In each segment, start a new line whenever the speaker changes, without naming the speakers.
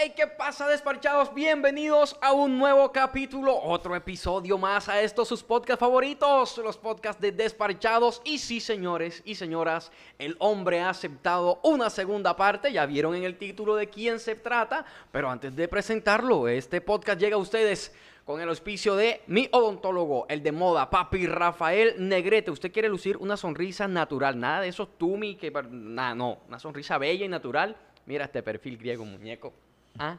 Hey, ¿qué pasa, despachados? Bienvenidos a un nuevo capítulo, otro episodio más a estos sus podcasts favoritos, los podcasts de Despachados. Y sí, señores y señoras, el hombre ha aceptado una segunda parte. Ya vieron en el título de quién se trata, pero antes de presentarlo, este podcast llega a ustedes con el auspicio de mi odontólogo, el de moda, papi Rafael Negrete. Usted quiere lucir una sonrisa natural, nada de esos tumi que nada, no, una sonrisa bella y natural. Mira este perfil griego, muñeco. Ah.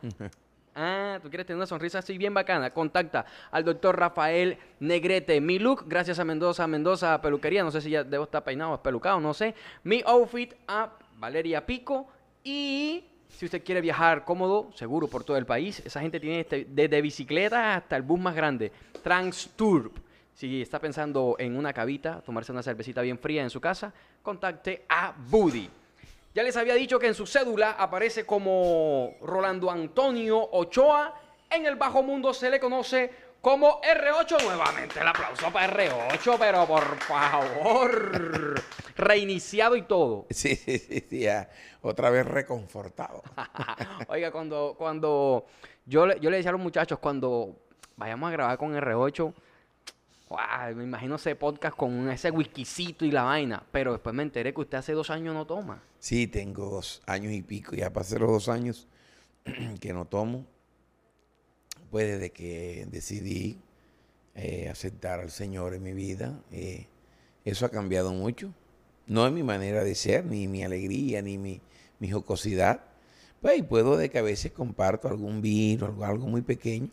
Ah, tú quieres tener una sonrisa así bien bacana. Contacta al doctor Rafael Negrete. Mi look, gracias a Mendoza, Mendoza Peluquería. No sé si ya debo estar peinado o pelucado, no sé. Mi outfit a Valeria Pico. Y si usted quiere viajar cómodo, seguro por todo el país, esa gente tiene este, desde bicicleta hasta el bus más grande. Transtour. Si está pensando en una cabita, tomarse una cervecita bien fría en su casa, contacte a Buddy. Ya les había dicho que en su cédula aparece como Rolando Antonio Ochoa. En el bajo mundo se le conoce como R8 nuevamente. El aplauso para R8, pero por favor. Reiniciado y todo.
Sí, sí, sí, sí otra vez reconfortado.
Oiga, cuando, cuando yo, yo le decía a los muchachos, cuando vayamos a grabar con R8, me imagino ese podcast con ese whiskycito y la vaina. Pero después me enteré que usted hace dos años no toma.
Sí, tengo dos años y pico. Ya pasé los dos años que no tomo. Pues desde que decidí eh, aceptar al Señor en mi vida, eh, eso ha cambiado mucho. No es mi manera de ser, ni mi alegría, ni mi, mi jocosidad. Pues y puedo de que a veces comparto algún vino, algo, algo muy pequeño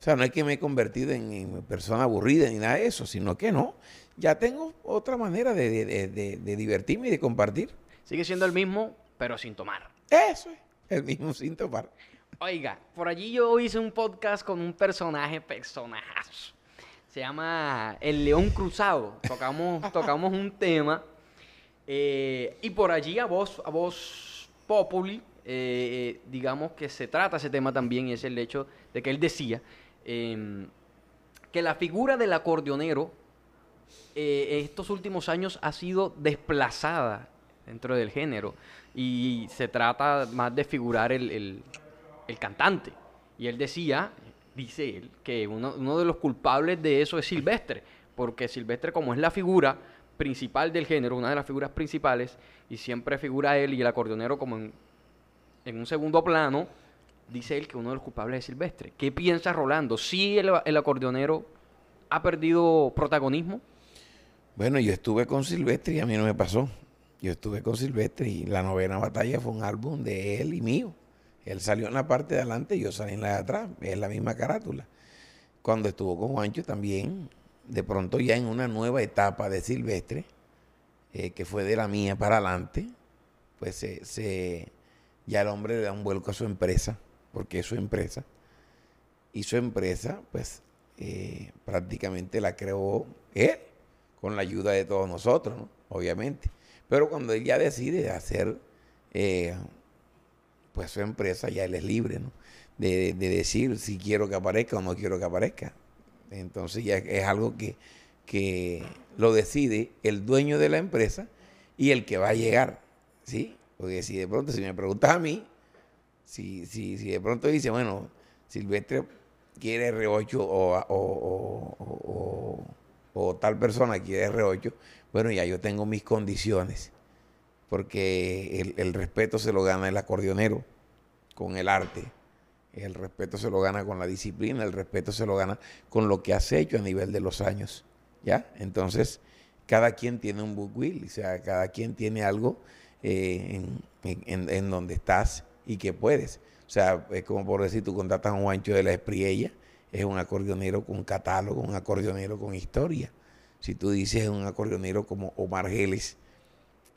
o sea, no es que me he convertido en, persona aburrida ni nada de eso, sino que no. Ya tengo otra manera de, divertirme y de compartir.
Sigue siendo el mismo, pero sin tomar.
Eso es, el mismo sin tomar.
Oiga, por allí yo hice un podcast con un personaje, personajazo. Se llama El León Cruzado. Tocamos, tocamos un tema. Eh, y por allí a voz, a voz populi, eh, digamos que se trata ese tema también, y es el hecho de que él decía Em, que la figura del acordeonero eh, estos últimos años ha sido desplazada dentro del género y se trata más de figurar el, cantante. Y él decía, dice él, que uno, uno, de los culpables de eso es Silvestre, porque Silvestre como es la figura principal del género, una de las figuras principales, y siempre figura él y el acordeonero como en un segundo plano, dice él que uno de los culpables es Silvestre. ¿Qué piensa Rolando? ¿Sí el, acordeonero ha perdido protagonismo?
Bueno, yo estuve con Silvestre y a mí no me pasó. Yo estuve con Silvestre y la novena batalla fue un álbum de él y mío. Él salió en la parte de adelante y yo salí en la de atrás. Es la misma carátula. Cuando estuvo con Juancho también, de pronto ya en una nueva etapa de Silvestre, eh, que fue de la mía para adelante, pues se, ya el hombre le da un vuelco a su empresa porque es su empresa. Y su empresa, pues, eh, prácticamente la creó él, con la ayuda de todos nosotros, ¿no? obviamente. Pero cuando él ya decide hacer, eh, pues, su empresa, ya él es libre, ¿no? De, decir si quiero que aparezca o no quiero que aparezca. Entonces ya es algo que, que lo decide el dueño de la empresa y el que va a llegar, ¿sí? Porque si de pronto, si me preguntas a mí, si, si, si de pronto dice, bueno, Silvestre quiere R8 o, tal persona quiere R8, bueno, ya yo tengo mis condiciones, porque el, el, respeto se lo gana el acordeonero con el arte, el respeto se lo gana con la disciplina, el respeto se lo gana con lo que has hecho a nivel de los años, ¿ya? Entonces, cada quien tiene un book will, o sea, cada quien tiene algo eh, en, en donde estás y que puedes. O sea, es como por decir, tú contratas a un Juancho de la Espriella, es un acordeonero con catálogo, un acordeonero con historia. Si tú dices un acordeonero como Omar Geles,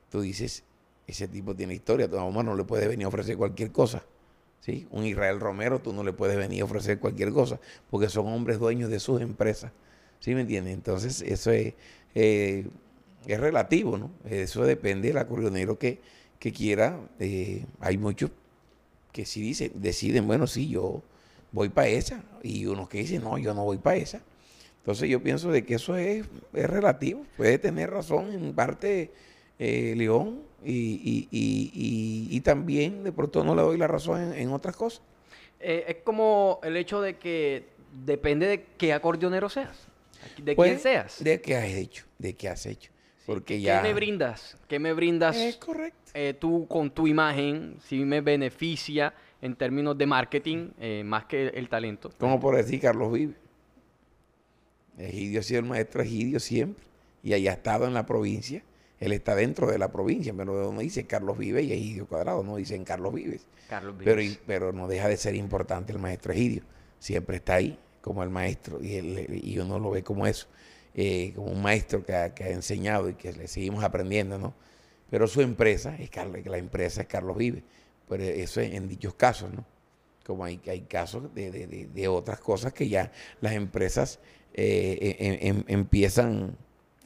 tú dices, ese tipo tiene historia, a Omar no le puedes venir a ofrecer cualquier cosa. ¿sí? Un Israel Romero, tú no le puedes venir a ofrecer cualquier cosa, porque son hombres dueños de sus empresas. ¿Sí me entiendes? Entonces, eso es, eh, es relativo, ¿no? Eso depende del acordeonero que, que quiera. Eh, hay muchos que si dicen, deciden, bueno, sí, yo voy para esa, y unos que dicen, no, yo no voy para esa. Entonces yo pienso de que eso es, relativo, puede tener razón en parte eh, León y, y- y- y- y también de pronto no le doy la razón en, en otras cosas.
Eh, es como el hecho de que depende de qué acordeonero seas, de
Pues,
quién seas.
De qué has hecho, de qué has hecho. Porque
¿Qué
ya...
me brindas? ¿Qué me brindas
Es correcto.
eh, tú con tu imagen? Si me beneficia en términos de marketing eh, más que el talento.
Como por decir Carlos Vive. Egidio ha sido el maestro Egidio siempre. Y ahí ha estado en la provincia. Él está dentro de la provincia, pero no dice Carlos Vive y Egidio Cuadrado, no dicen Carlos Vives.
Carlos
Pero,
Vives.
y- pero no deja de ser importante el maestro Egidio. Siempre está ahí como el maestro y, él- y uno lo ve como eso, eh, como un maestro que ha, que ha enseñado y que le seguimos aprendiendo, ¿no? Pero su empresa, es Carlos, la empresa es Carlos Vive. Pero eso en, en dichos casos, ¿no? Como hay, hay casos de, de- de- de otras cosas que ya las empresas eh, em- em- empiezan,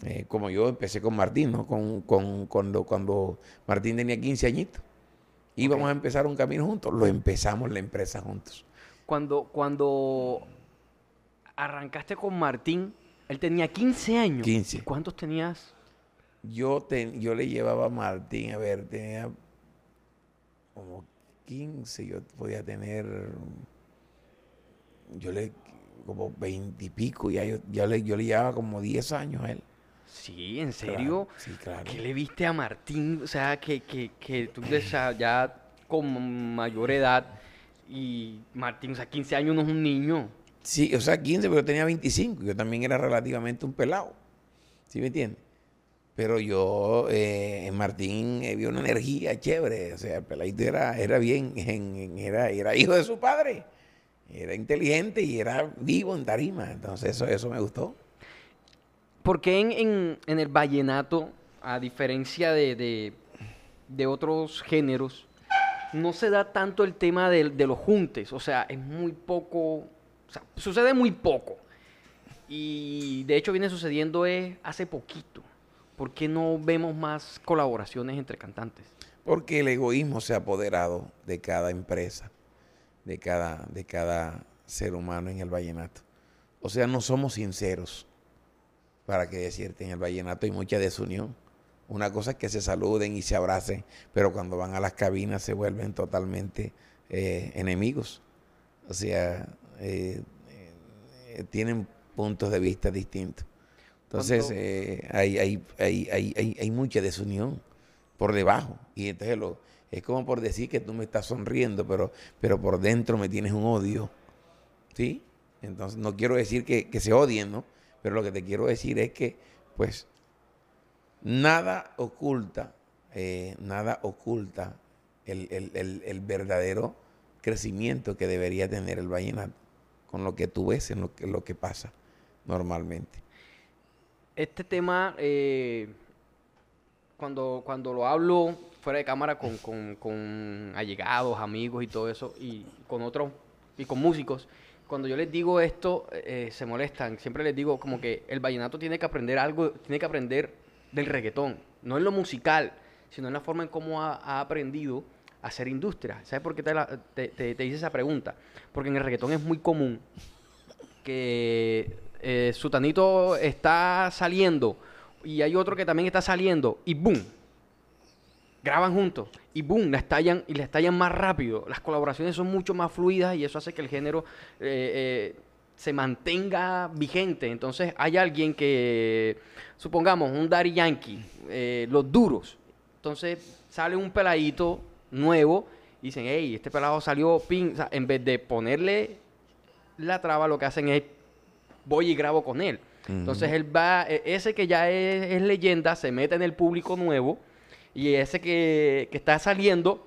eh, como yo empecé con Martín, ¿no? Con, con- cuando, cuando Martín tenía 15 añitos. Íbamos
Ok.
a empezar un camino juntos, lo empezamos la empresa juntos.
Cuando, cuando arrancaste con Martín, él tenía 15 años.
15.
¿Y ¿Cuántos tenías?
Yo, te- yo le llevaba a Martín, a ver, tenía como 15, yo podía tener, yo le, como 20 y pico, ya yo, ya le, yo le llevaba como 10 años a él.
Sí, ¿en
Claro,
serio?
sí, claro.
¿Qué le viste a Martín? O sea, que, que, que tú ya con mayor edad y Martín, o sea, 15 años no es un niño.
Sí, o sea, 15, pero tenía 25. Yo también era relativamente un pelado. ¿Sí me entiendes? Pero yo, eh, en Martín, eh, una energía chévere. O sea, el peladito era, era bien, en- en- era, era hijo de su padre. Era inteligente y era vivo en tarima. Entonces, eso, eso me gustó.
¿Por qué en, en- en el vallenato, a diferencia de, de- de otros géneros, no se da tanto el tema de, de los juntes? O sea, es muy poco, o sea, sucede muy poco. Y de hecho viene sucediendo es hace poquito. ¿Por qué no vemos más colaboraciones entre cantantes?
Porque el egoísmo se ha apoderado de cada empresa, de cada, de cada ser humano en el vallenato. O sea, no somos sinceros. Para que decirte, en el vallenato hay mucha desunión. Una cosa es que se saluden y se abracen, pero cuando van a las cabinas se vuelven totalmente eh, enemigos. O sea, eh, eh, tienen puntos de vista distintos. Entonces, eh, hay, hay, hay, hay, hay, hay mucha desunión por debajo. Y entonces lo, es como por decir que tú me estás sonriendo, pero, pero por dentro me tienes un odio. ¿Sí? Entonces, no quiero decir que, que se odien, ¿no? Pero lo que te quiero decir es que, pues, nada oculta, eh, nada oculta el, el- el- el verdadero crecimiento que debería tener el vallenato con lo que tú ves en lo que, lo que pasa normalmente.
Este tema, eh, cuando, cuando lo hablo fuera de cámara con, con- con allegados, amigos y todo eso, y con otros, y con músicos, cuando yo les digo esto, eh, se molestan. Siempre les digo como que el vallenato tiene que aprender algo, tiene que aprender del reggaetón, no en lo musical, sino en la forma en cómo ha, ha aprendido hacer industria. ¿Sabes por qué te, la- hice esa pregunta? Porque en el reggaetón es muy común que eh, Sutanito está saliendo y hay otro que también está saliendo y boom, graban juntos y boom, la estallan y la estallan más rápido. Las colaboraciones son mucho más fluidas y eso hace que el género eh, eh, se mantenga vigente. Entonces hay alguien que, supongamos, un Daddy Yankee, eh, los duros. Entonces sale un peladito nuevo y dicen, hey, este pelado salió pin. O sea, en vez de ponerle la traba, lo que hacen es voy y grabo con él. Entonces él va, e- ese que ya es, es leyenda, se mete en el público nuevo y ese que, que está saliendo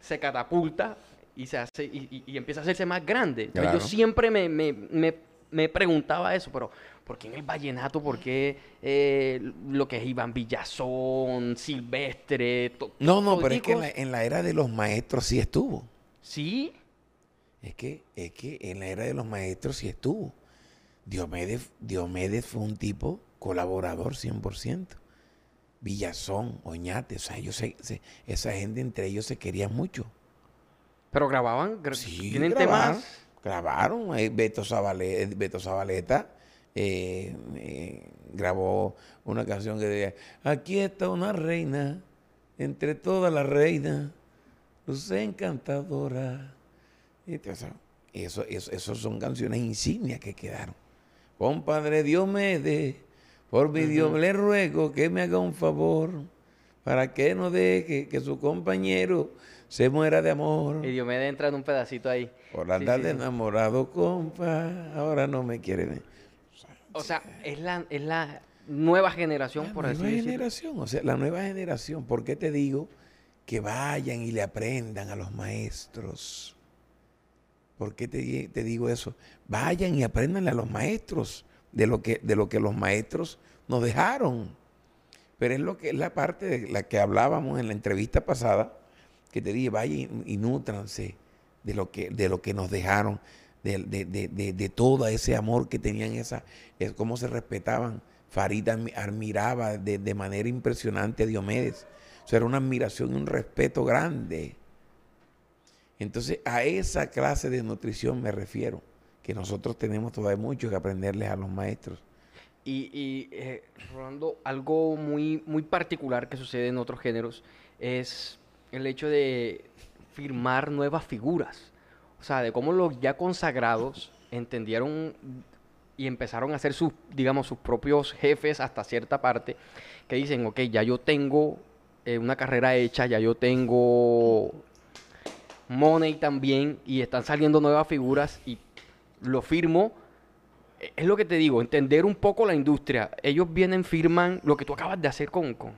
se catapulta y se hace y, y- y empieza a hacerse más grande.
Claro.
Yo siempre me, me- me- me preguntaba eso, pero ¿por qué en el vallenato? ¿Por qué eh, lo que es Iván Villazón, Silvestre?
No, no, pero es que en la, en la era de los maestros sí estuvo.
Sí,
Es que, es que en la era de los maestros sí estuvo. Diomedes, Diomedes fue un tipo colaborador 100%. Villazón, Oñate, o sea, ellos se- se- esa gente entre ellos se querían mucho.
pero grababan, gra-
Sí,
tienen
grabaron,
temas...
Grabaron. eh, Beto, Zabale- Beto Zabaleta eh, eh, grabó una canción que decía, aquí está una reina, entre todas las reinas, luz encantadora. Y eso, eso, eso, son canciones insignias que quedaron. Compadre Dios me dé, por mi Dios le ruego que me haga un favor, para que no deje que su compañero se muera de amor.
Y Diomedes entra en un pedacito ahí.
Por andar de enamorado, compa, ahora no me quiere.
O sea, es la, es la nueva generación, por así
decirlo. La nueva generación, o sea, la nueva generación. ¿Por qué te digo que vayan y le aprendan a los maestros? ¿Por qué te, te digo eso? Vayan y aprendanle a los maestros de lo que, de lo que los maestros nos dejaron. Pero es lo que es la parte de la que hablábamos en la entrevista pasada que te dije, vaya y, nútranse de lo que, de lo que nos dejaron, de, de, todo ese amor que tenían, esa, es, cómo se respetaban. Farida admiraba de, manera impresionante a Diomedes. O sea, era una admiración y un respeto grande. Entonces, a esa clase de nutrición me refiero, que nosotros tenemos todavía mucho que aprenderles a los maestros.
Y, y eh, Rolando, algo muy, muy particular que sucede en otros géneros es el hecho de firmar nuevas figuras. O sea, de cómo los ya consagrados entendieron y empezaron a ser sus, digamos, sus propios jefes hasta cierta parte, que dicen, ok, ya yo tengo eh, una carrera hecha, ya yo tengo money también, y están saliendo nuevas figuras y lo firmo. Es lo que te digo, entender un poco la industria. Ellos vienen, firman lo que tú acabas de hacer con, con,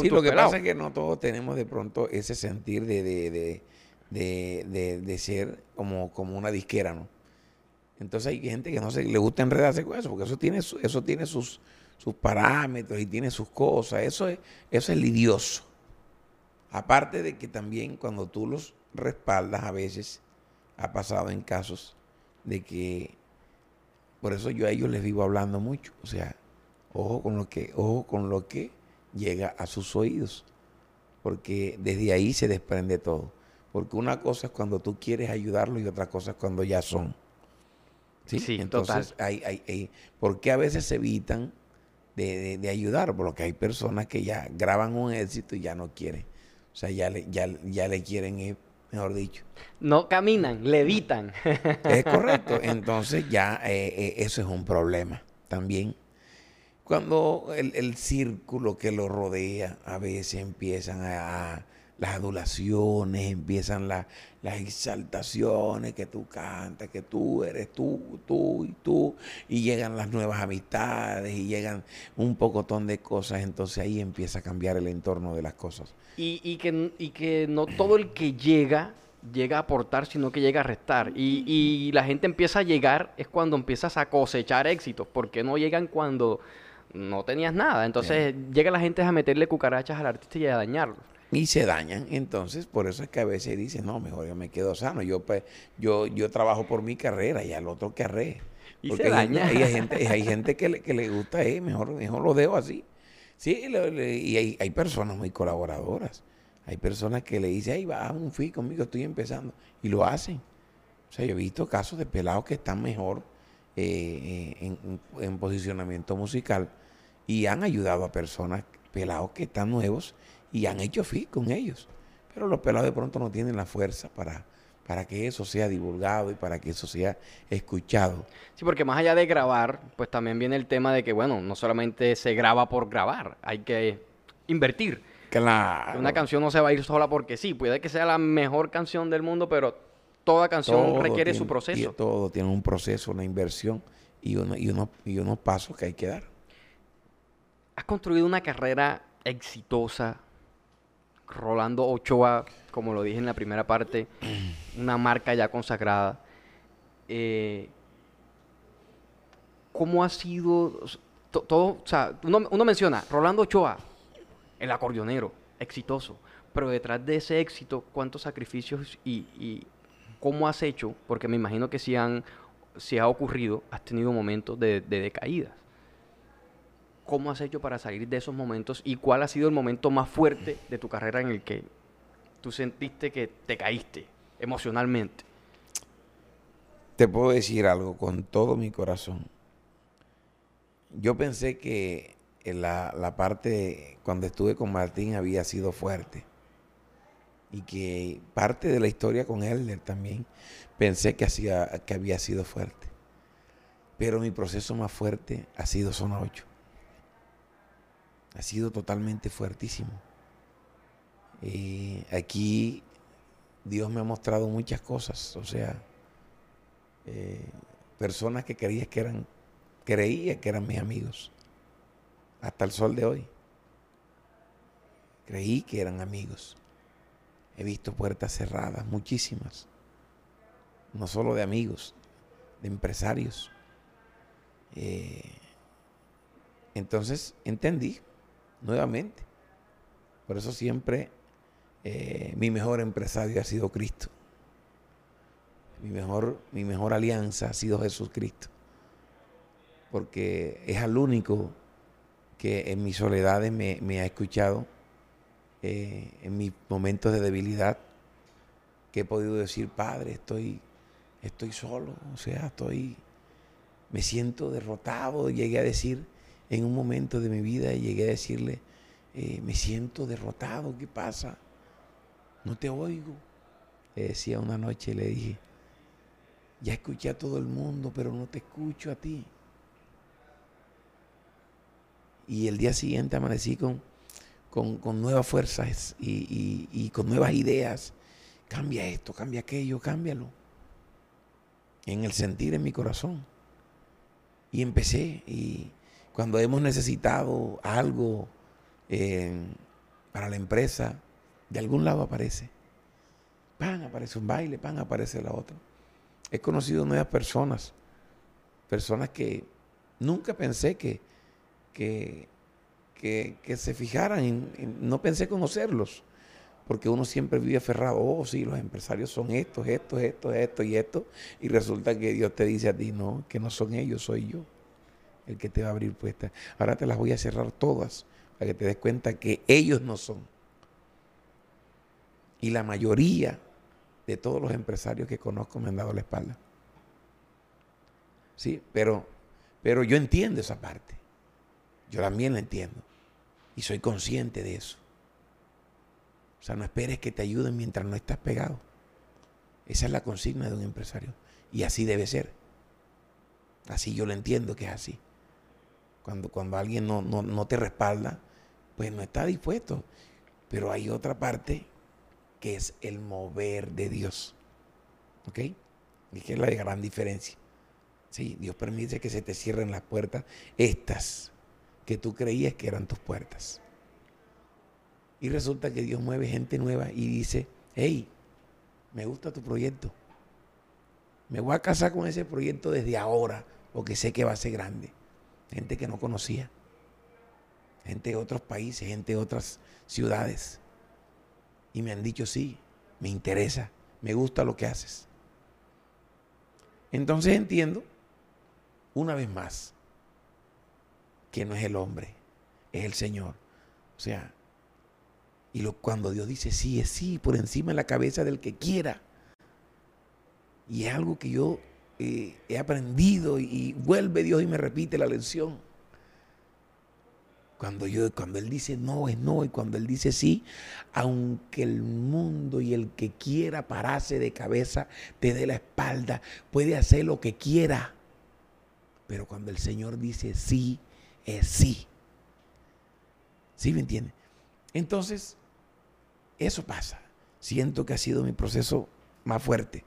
sí, lo que pasa es que no todos tenemos de pronto ese sentir de, de, de, de, ser como, como una disquera, ¿no? Entonces hay gente que no se le gusta enredarse con eso, porque eso tiene, eso tiene sus, sus parámetros y tiene sus cosas. Eso es, eso es lidioso. Aparte de que también cuando tú los respaldas a veces, ha pasado en casos de que, por eso yo a ellos les vivo hablando mucho. O sea, ojo con lo que, ojo con lo que llega a sus oídos, porque desde ahí se desprende todo. Porque una cosa es cuando tú quieres ayudarlos y otra cosa es cuando ya son. Sí, entonces Hay, hay, ¿por qué a veces se evitan de, de, ayudar? Porque hay personas que ya graban un éxito y ya no quieren. O sea, ya le, ya, ya le quieren ir, mejor dicho.
No caminan, levitan.
Es correcto. Entonces ya eh, eh, eso es un problema también. Cuando el, círculo que lo rodea a veces empiezan a, las adulaciones, empiezan las exaltaciones que tú cantas, que tú eres tú, tú y tú, y llegan las nuevas amistades y llegan un pocotón de cosas, entonces ahí empieza a cambiar el entorno de las cosas.
Y, y, que, y que no todo el que llega llega a aportar, sino que llega a restar. Y, y la gente empieza a llegar es cuando empiezas a cosechar éxitos, porque no llegan cuando no tenías nada. Entonces llega la gente a meterle cucarachas al artista y a dañarlo.
Y se dañan. Entonces, por eso es que a veces dicen, no, mejor yo me quedo sano. Yo, pues, yo, yo trabajo por mi carrera y al otro que arre.
Y se daña.
Hay, gente, hay gente que le, que le gusta, eh, mejor, mejor lo dejo así. Sí, y hay, hay, personas muy colaboradoras. Hay personas que le dicen, ay, va, un fee conmigo, estoy empezando. Y lo hacen. O sea, yo he visto casos de pelados que están mejor eh, eh, en, en, posicionamiento musical y han ayudado a personas, pelados que están nuevos y han hecho fit con ellos. Pero los pelados de pronto no tienen la fuerza para, para que eso sea divulgado y para que eso sea escuchado.
Sí, porque más allá de grabar, pues también viene el tema de que, bueno, no solamente se graba por grabar, hay que invertir.
Claro.
Una canción no se va a ir sola porque sí, puede que sea la mejor canción del mundo, pero toda canción requiere su proceso.
Todo tiene un proceso, una inversión y, uno, y, uno, y unos pasos que hay que dar
has construido una carrera exitosa. Rolando Ochoa, como lo dije en la primera parte, una marca ya consagrada. Eh, ¿Cómo ha sido todo? O sea, uno, menciona Rolando Ochoa, el acordeonero, exitoso. Pero detrás de ese éxito, ¿cuántos sacrificios y, cómo has hecho? Porque me imagino que si, han, si ha ocurrido, has tenido momentos de, de decaídas. ¿Cómo has hecho para salir de esos momentos y cuál ha sido el momento más fuerte de tu carrera en el que tú sentiste que te caíste emocionalmente?
te puedo decir algo con todo mi corazón. Yo pensé que la, la parte cuando estuve con Martín había sido fuerte y que parte de la historia con él también pensé que, hacía, que había sido fuerte. Pero mi proceso más fuerte ha sido Zona 8. Ha sido totalmente fuertísimo. Y aquí Dios me ha mostrado muchas cosas. O sea, eh, personas que creía que eran, creía que eran mis amigos. Hasta el sol de hoy. Creí que eran amigos. He visto puertas cerradas, muchísimas. No solo de amigos, de empresarios. Eh, entonces entendí nuevamente. Por eso siempre eh, mi mejor empresario ha sido Cristo. Mi mejor, mi mejor alianza ha sido Jesucristo. Porque es al único que en mis soledades me ha escuchado eh, en mis momentos de debilidad que he podido decir, Padre, estoy, estoy solo, o sea, estoy, me siento derrotado. Llegué a decir en un momento de mi vida, llegué a decirle, eh, me siento derrotado, ¿qué pasa? No te oigo. Le decía una noche, le dije, ya escuché a todo el mundo, pero no te escucho a ti. Y el día siguiente amanecí con con, nuevas fuerzas y, con nuevas ideas. Cambia esto, cambia aquello, cámbialo. En el sentir en mi corazón. Y empecé. Y cuando hemos necesitado algo eh, para la empresa, de algún lado aparece. Pan, aparece un baile, pan, aparece la otra. He conocido nuevas personas. Personas que nunca pensé que, que que, se fijaran, en, no pensé conocerlos, porque uno siempre vive aferrado, oh sí, los empresarios son estos, estos, estos, estos y estos, y resulta que Dios te dice a ti, no, que no son ellos, soy yo el que te va a abrir puestas. Ahora te las voy a cerrar todas para que te des cuenta que ellos no son. Y la mayoría de todos los empresarios que conozco me han dado la espalda. Sí, pero, pero yo entiendo esa parte. Yo también la entiendo. Y soy consciente de eso. O sea, no esperes que te ayuden mientras no estás pegado. Esa es la consigna de un empresario. Y así debe ser. Así yo lo entiendo que es así. Cuando, cuando alguien no, no te respalda, pues no está dispuesto. Pero hay otra parte que es el mover de Dios. ¿Ok? Y que es la gran diferencia. Sí, Dios permite que se te cierren las puertas. Estas que tú creías que eran tus puertas. Y resulta que Dios mueve gente nueva y dice, hey, me gusta tu proyecto. Me voy a casar con ese proyecto desde ahora, porque sé que va a ser grande. Gente que no conocía. Gente de otros países, gente de otras ciudades. Y me han dicho, sí, me interesa, me gusta lo que haces. Entonces entiendo, una vez más, que no es el hombre, es el Señor. O sea, y lo, cuando Dios dice sí, es sí, por encima de la cabeza del que quiera. Y es algo que yo he aprendido y, vuelve Dios y me repite la lección. Cuando, yo, cuando Él dice no es no y cuando Él dice sí, aunque el mundo y el que quiera pararse de cabeza te dé la espalda, puede hacer lo que quiera. Pero cuando el Señor dice sí, es sí. ¿Sí me entiende? Entonces, eso pasa. Siento que ha sido mi proceso más fuerte.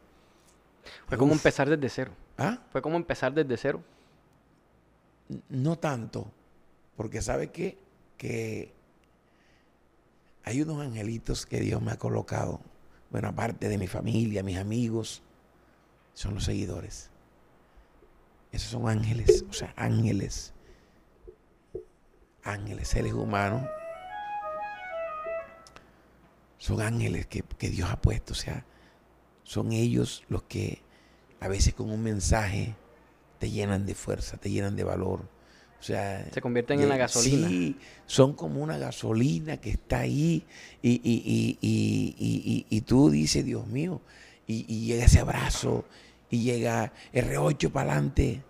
Fue como empezar desde cero.
¿Ah?
Fue como empezar desde cero.
No tanto, porque sabe qué? que hay unos angelitos que Dios me ha colocado. Bueno, aparte de mi familia, mis amigos, son los seguidores. Esos son ángeles, o sea, ángeles ángeles, seres humanos, son ángeles que, Dios ha puesto. O sea, son ellos los que a veces con un mensaje te llenan de fuerza, te llenan de valor. O sea,
se convierten en la gasolina.
Sí, son como una gasolina que está ahí y, y, y, y tú dices, Dios mío, y, llega ese abrazo y llega R8 para adelante.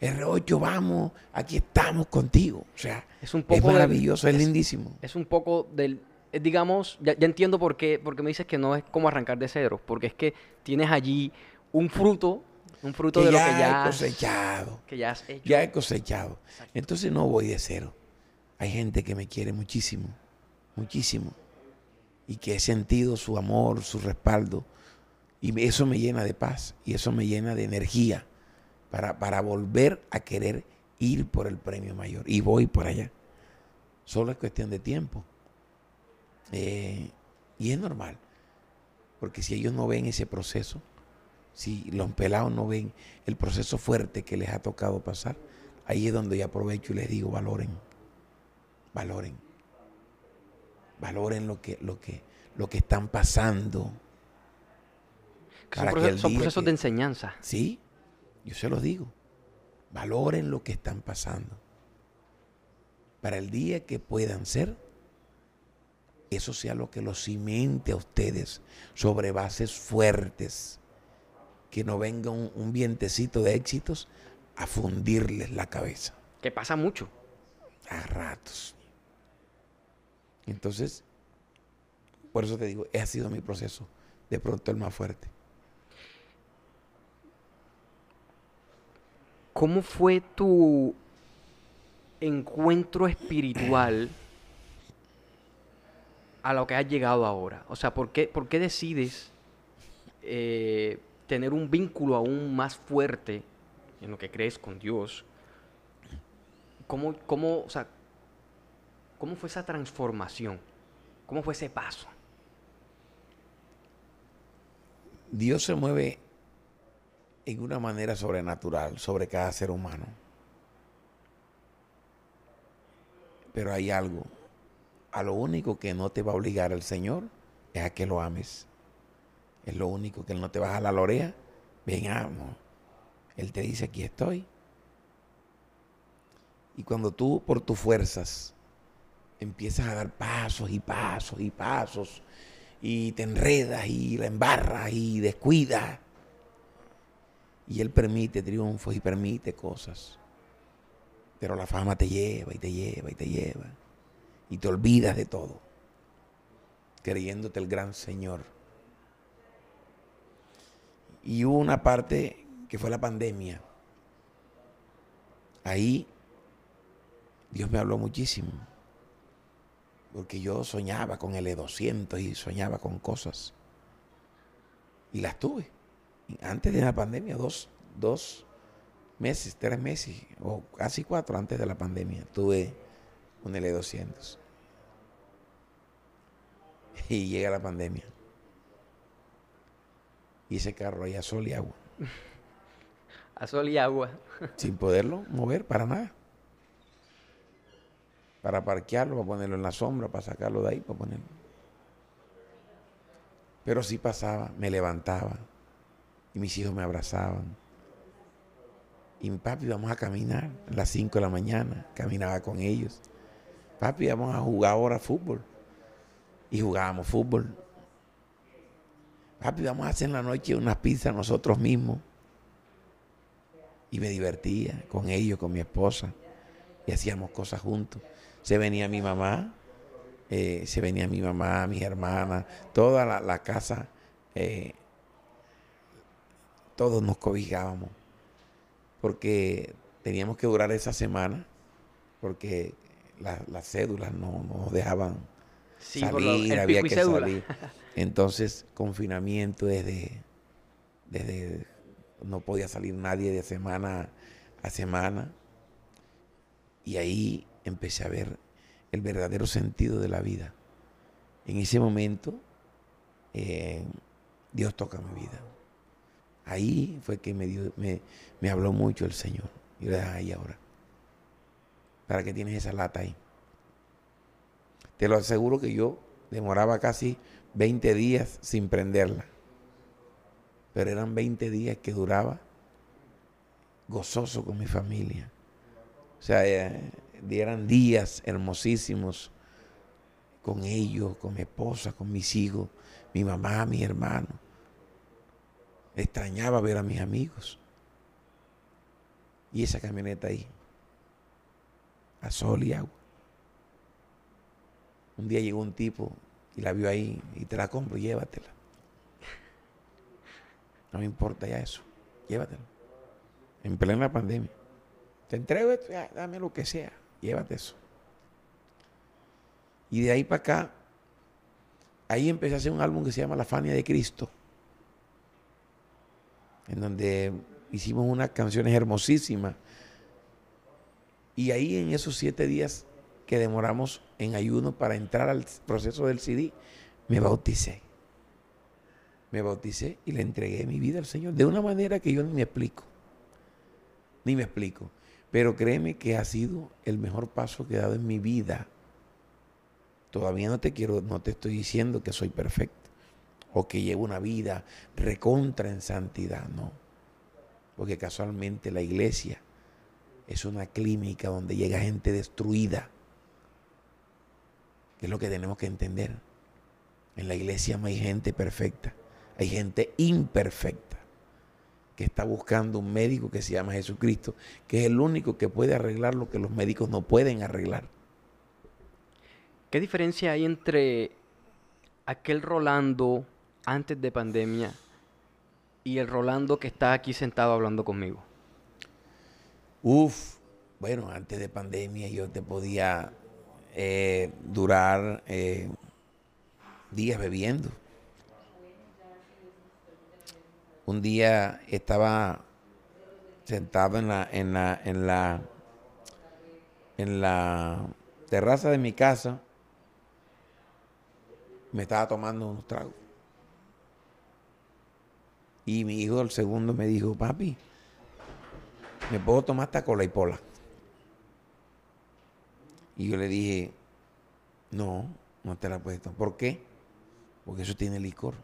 R8, vamos, aquí estamos contigo. O sea,
Es un poco del-
maravilloso, es,
es-
lindísimo.
Es un poco del, digamos, ya, ya entiendo por qué, porque me dices que no es como arrancar de cero, porque es que tienes allí un fruto, un fruto
Que
de lo que ya has,
cosechado.
que ya has hecho.
Ya he cosechado. Entonces no voy de cero. Hay gente que me quiere muchísimo, muchísimo. Y que he sentido su amor, su respaldo. Y eso me llena de paz y eso me llena de energía para, para volver a querer ir por el premio mayor. Y voy por allá. Solo es cuestión de tiempo. Eh, y es normal. Porque si ellos no ven ese proceso, si los pelados no ven el proceso fuerte que les ha tocado pasar, ahí es donde yo aprovecho y les digo, valoren, valoren, valoren lo que, lo que, lo que están pasando.
Que son procesos
que-
de enseñanza.
Sí, yo se los digo. Valoren lo que están pasando. Para el día que puedan ser, eso sea lo que los cimente a ustedes sobre bases fuertes. Que no venga un, un vientecito de éxitos a fundirles la cabeza
Que pasa mucho.
a ratos. Entonces, por eso te digo, ese ha sido mi proceso. De pronto el más fuerte.
¿Cómo fue tu encuentro espiritual a lo que has llegado ahora? O sea, ¿por qué, por qué decides eh, tener un vínculo aún más fuerte en lo que crees con Dios? ¿Cómo, cómo, o sea, ¿Cómo fue esa transformación? ¿Cómo fue ese paso?
Dios se mueve en una manera sobrenatural sobre cada ser humano. Pero hay algo. A lo único que no te va a obligar el Señor es a que lo ames. Es lo único que Él no te va a jalar la oreja. Ven, amo. Él te dice, aquí estoy. Y cuando tú, por tus fuerzas, empiezas a dar pasos y pasos y pasos, y te enredas y la embarras y descuidas, y Él permite triunfos y permite cosas. Pero la fama te lleva y te lleva y te lleva. Y te olvidas de todo. Creyéndote el gran Señor. Y hubo una parte que fue la pandemia. Ahí Dios me habló muchísimo. Porque yo soñaba con el E200 y soñaba con cosas. Y las tuve. Antes de la pandemia, dos, dos meses, tres meses, o casi cuatro antes de la pandemia, tuve un L200. Y llega la pandemia. Y ese carro ahí a sol y agua,
A sol y agua.
sin poderlo mover para nada. Para parquearlo, para ponerlo en la sombra, para sacarlo de ahí, para ponerlo. Pero sí pasaba, me levantaba y mis hijos me abrazaban. Y mi papi, vamos a caminar a las 5 de la mañana. Caminaba con ellos. Papi, vamos a jugar ahora fútbol. Y jugábamos fútbol. Papi, vamos a hacer en la noche unas pizzas nosotros mismos. Y me divertía con ellos, con mi esposa. Y hacíamos cosas juntos. Se venía mi mamá, eh, se venía mi mamá, mis hermanas, toda la, casa, eh, todos nos cobijábamos, porque teníamos que durar esa semana, porque la- las cédulas no no nos dejaban
Sí, por lo-
salir, había que
cédula.
salir. Entonces, confinamiento desde, desde, no podía salir nadie de semana a semana. Y ahí empecé a ver el verdadero sentido de la vida. En ese momento, eh, Dios toca mi vida. Ahí fue que me, dio, me, me habló mucho el Señor. Y yo le dije, ahí ahora. ¿Para qué tienes esa lata ahí? Te lo aseguro que yo demoraba casi 20 días sin prenderla. Pero eran 20 días que duraba gozoso con mi familia. O sea, eh, eran días hermosísimos con ellos, con mi esposa, con mis hijos, mi mamá, mis hermanos. Extrañaba ver a mis amigos. Y esa camioneta ahí, a sol y agua. Un día llegó un tipo y la vio ahí y te la compro, llévatela. No me importa ya eso, llévatela. En plena pandemia. Te entrego esto, dame lo que sea, llévate eso. Y de ahí para acá, ahí empecé a hacer un álbum que se llama La Fania de Cristo, en donde hicimos unas canciones hermosísimas. Y ahí en esos siete días que demoramos en ayuno para entrar al proceso del CD, me bauticé. Me bauticé y le entregué mi vida al Señor de una manera que yo ni me explico. Ni me explico. Pero créeme que ha sido el mejor paso que he dado en mi vida. Todavía no te quiero, no te estoy diciendo que soy perfecto o que llevo una vida recontra en santidad, no. Porque casualmente la iglesia es una clínica donde llega gente destruida es lo que tenemos que entender. En la iglesia no hay gente perfecta, hay gente imperfecta que está buscando un médico que se llama Jesucristo, que es el único que puede arreglar lo que los médicos no pueden arreglar.
¿Qué diferencia hay entre aquel Rolando antes de pandemia y el Rolando que está aquí sentado hablando conmigo?
Uf, bueno, antes de pandemia yo te podía eh, durar eh, días bebiendo. Un día estaba sentado en la, en la, en la, en la terraza de mi casa, me estaba tomando unos tragos. Y mi hijo, el segundo, me dijo, papi, ¿me puedo tomar esta cola y pola? Y yo le dije, no, no te la puedes tomar. ¿Por qué? Porque eso tiene licor.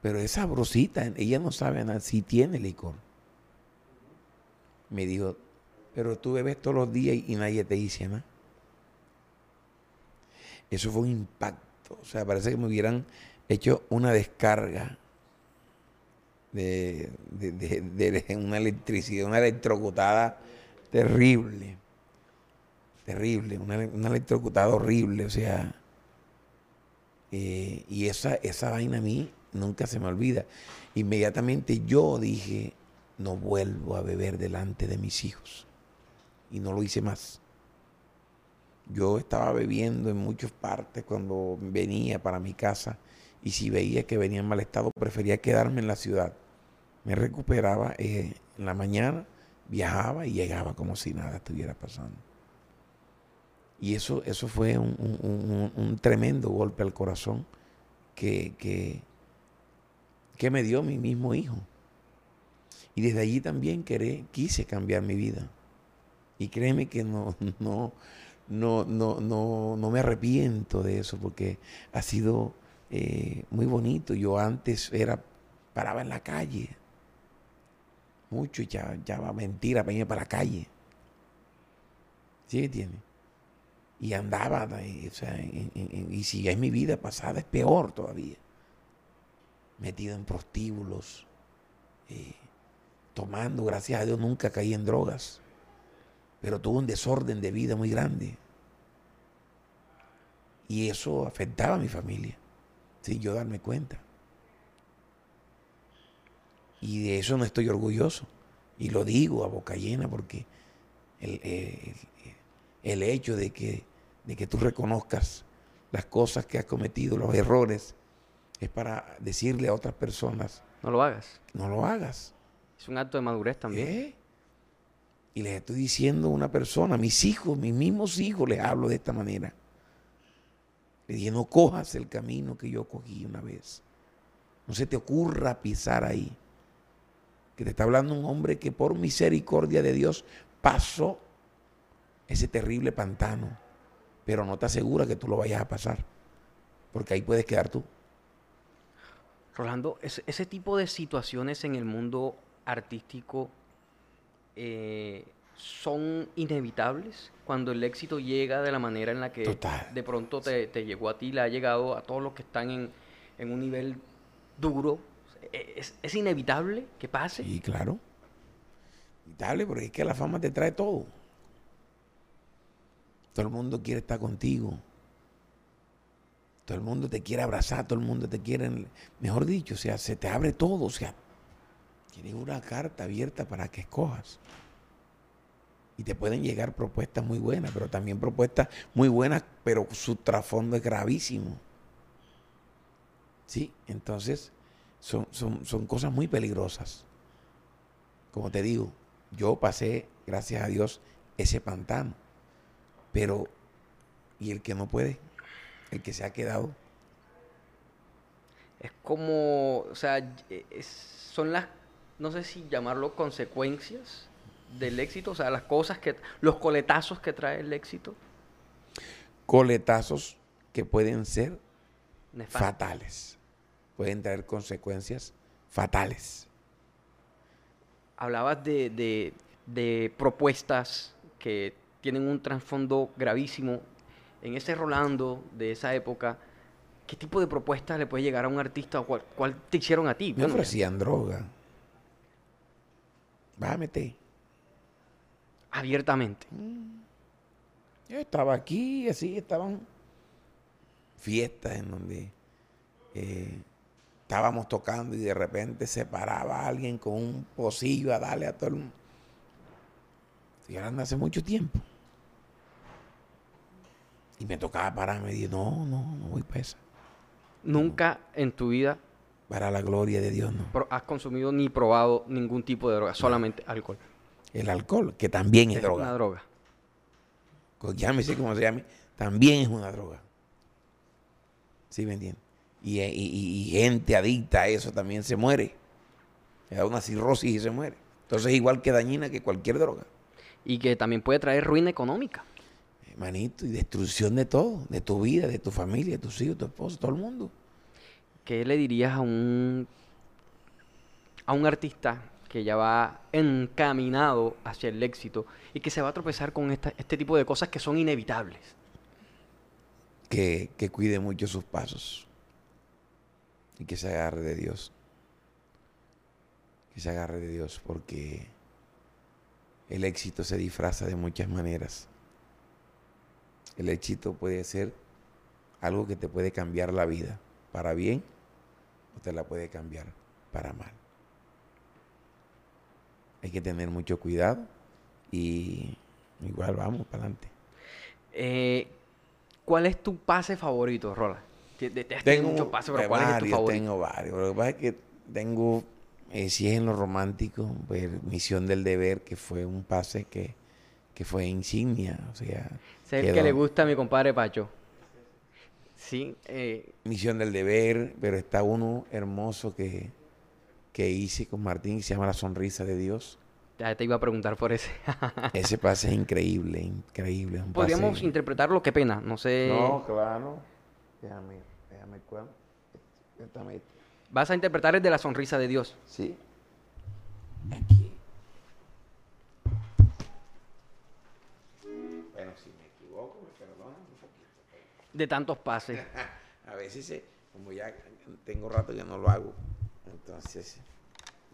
Pero es sabrosita, ella no sabe nada si tiene licor. Me dijo, pero tú bebes todos los días y, nadie te dice nada. Eso fue un impacto. O sea, parece que me hubieran hecho una descarga de, de una electricidad, una electrocutada terrible terrible, una, una horrible, o sea, eh, y esa, esa vaina a mí nunca se me olvida. Inmediatamente yo dije, no vuelvo a beber delante de mis hijos. Y no lo hice más. Yo estaba bebiendo en muchas partes cuando venía para mi casa y si veía que venía en mal estado prefería quedarme en la ciudad. Me recuperaba eh, en la mañana, viajaba y llegaba como si nada estuviera pasando. Y eso, eso fue un, tremendo golpe al corazón que, que, me dio mi mismo hijo. Y desde allí también quise cambiar mi vida. Y créeme que no, no, no, no, no, no me arrepiento de eso porque ha sido eh, muy bonito. Yo antes era, paraba en la calle. Mucho, ya, ya va mentira irme para la calle. ¿Sí entiendes? y andaba, y, o sea, y si es mi vida pasada, es peor todavía. Metido en prostíbulos, eh, tomando, gracias a Dios nunca caí en drogas, pero tuve un desorden de vida muy grande. Y eso afectaba a mi familia, sin yo darme cuenta. Y de eso no estoy orgulloso. Y lo digo a boca llena porque el, el hecho de que de que tú reconozcas las cosas que has cometido, los errores, es para decirle a otras personas.
No lo hagas.
No lo hagas.
Es un acto de madurez también.
¿Eh? Y les estoy diciendo a una persona, mis hijos, mis mismos hijos, les hablo de esta manera. Le dije, no cojas el camino que yo cogí una vez. No se te ocurra pisar ahí. Que te está hablando un hombre que por misericordia de Dios pasó ese terrible pantano pero no te asegura que tú lo vayas a pasar, porque ahí puedes quedar tú.
Rolando, ese, tipo de situaciones en el mundo artístico eh, son inevitables cuando el éxito llega de la manera en la que de pronto te, llegó a ti, le ha llegado a todos los que están en, un nivel duro ¿Es, es inevitable que pase?
Y claro. Inevitable, porque es que la fama te trae todo. Todo el mundo quiere estar contigo. Todo el mundo te quiere abrazar, todo el mundo te quiere, mejor dicho, o sea, se te abre todo, o sea, tienes una carta abierta para que escojas. Y te pueden llegar propuestas muy buenas, pero también propuestas muy buenas, pero su trasfondo es gravísimo. Sí, entonces son, son, son cosas muy peligrosas. Como te digo, yo pasé, gracias a Dios, ese pantano. Pero, ¿y el que no puede? El que se ha quedado.
Es como, o sea, son las, no sé si llamarlo consecuencias del éxito, o sea, las cosas que, los coletazos que trae el éxito.
Coletazos que pueden ser fatales. Pueden traer consecuencias fatales.
Hablabas de, de- de propuestas que tienen un trasfondo gravísimo. En ese Rolando de esa época, ¿qué tipo de propuestas le puede llegar a un artista o cuál, cuál te hicieron a ti?
Me ofrecían droga. Meter.
Abiertamente.
Yo estaba aquí, así estaban fiestas en donde eh, estábamos tocando y de repente se paraba alguien con un pocillo a darle a todo el mundo. Estoy hablando hace mucho tiempo. Y me tocaba pararme y dije, no, no, no voy para esa.
Nunca en tu vida
Para la gloria de Dios, no.
has consumido ni probado ningún tipo de droga, solamente alcohol.
El alcohol, que también es,
Es
droga.
una droga.
Llámese como se llame, también es una droga. ¿Sí me entiendes? Y, y- y- y gente adicta a eso también se muere. Le da una cirrosis y se muere. Entonces es igual que dañina que cualquier droga.
Y que también puede traer ruina económica.
Manito, y destrucción de todo, de tu vida, de tu familia, de tus hijos, tu esposo, todo el mundo.
¿Qué le dirías a un, a un artista que ya va encaminado hacia el éxito y que se va a tropezar con esta- este tipo de cosas que son inevitables?
Que, que cuide mucho sus pasos. Y que se agarre de Dios. Que se agarre de Dios porque el éxito se disfraza de muchas maneras. El éxito puede ser algo que te puede cambiar la vida para bien o te la puede cambiar para mal. Hay que tener mucho cuidado y igual vamos para adelante.
Eh, ¿Cuál es tu pase favorito, Rola? Te- te- te has tenido muchos pases, pero
eh,
¿cuál es tu
varios,
favorito?
Tengo varios. Lo que pasa es que tengo, eh, si es en lo romántico, pues Misión del Deber, que fue un pase que, que fue insignia. O sea,
Sé el que le gusta a mi compadre Pacho. Sí, eh,
Misión del Deber, pero está uno hermoso que, que hice con Martín, que se llama La Sonrisa de Dios.
ya te iba a preguntar por ese.
Ese pase es increíble, increíble. un
Podríamos
pase-
interpretarlo, qué pena, no sé.
No, claro. Déjame, déjame cuál. Déjame-
Vas a interpretar el de la sonrisa de Dios.
Sí. Aquí. Bueno, si me equivoco, me perdonan un poquito.
De tantos pases.
A veces, como ya tengo rato que no lo hago, entonces,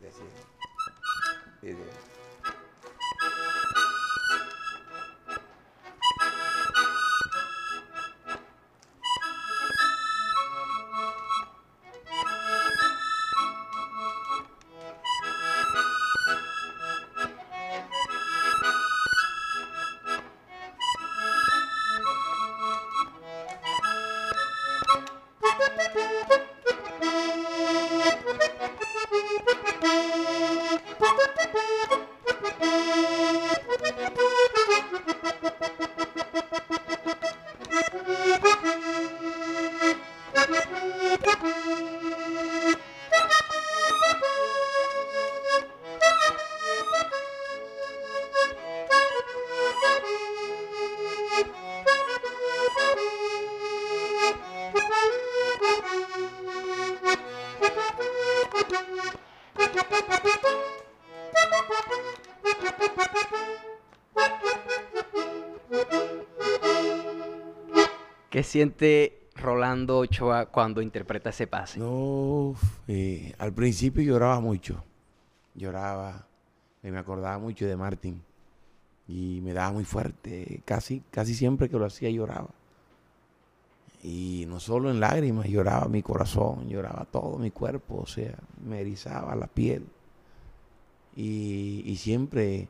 decir, dice,
¿Qué siente Rolando Ochoa cuando interpreta ese pase?
No, eh, al principio lloraba mucho. Lloraba, me acordaba mucho de Martín. Y me daba muy fuerte. Casi, casi siempre que lo hacía lloraba. Y no solo en lágrimas, lloraba mi corazón, lloraba todo mi cuerpo, o sea, me erizaba la piel. Y, y siempre,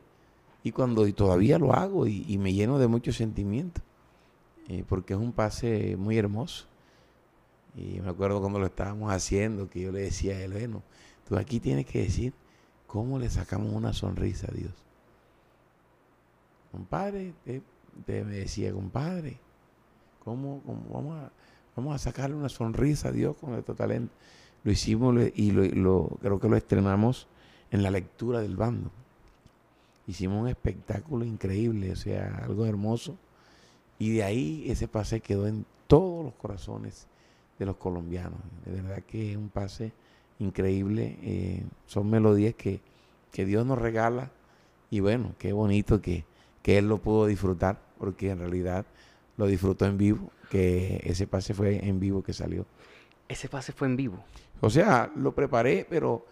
y cuando y todavía lo hago, y, y me lleno de muchos sentimientos, porque es un pase muy hermoso. Y me acuerdo cuando lo estábamos haciendo, que yo le decía a él, bueno, tú aquí tienes que decir cómo le sacamos una sonrisa a Dios. Compadre, te, me decía, compadre, ¿cómo, cómo vamos, a, vamos a sacarle una sonrisa a Dios con nuestro talento? Lo hicimos y lo- creo que lo estrenamos en la lectura del bando. Hicimos un espectáculo increíble, o sea, algo hermoso. Y de ahí ese pase quedó en todos los corazones de los colombianos. De verdad que es un pase increíble. eh, son melodías que, que Dios nos regala. Y bueno, qué bonito que, que Él lo pudo disfrutar, porque en realidad lo disfrutó en vivo, que ese pase fue en vivo que salió.
Ese pase fue en vivo.
O sea, lo preparé, pero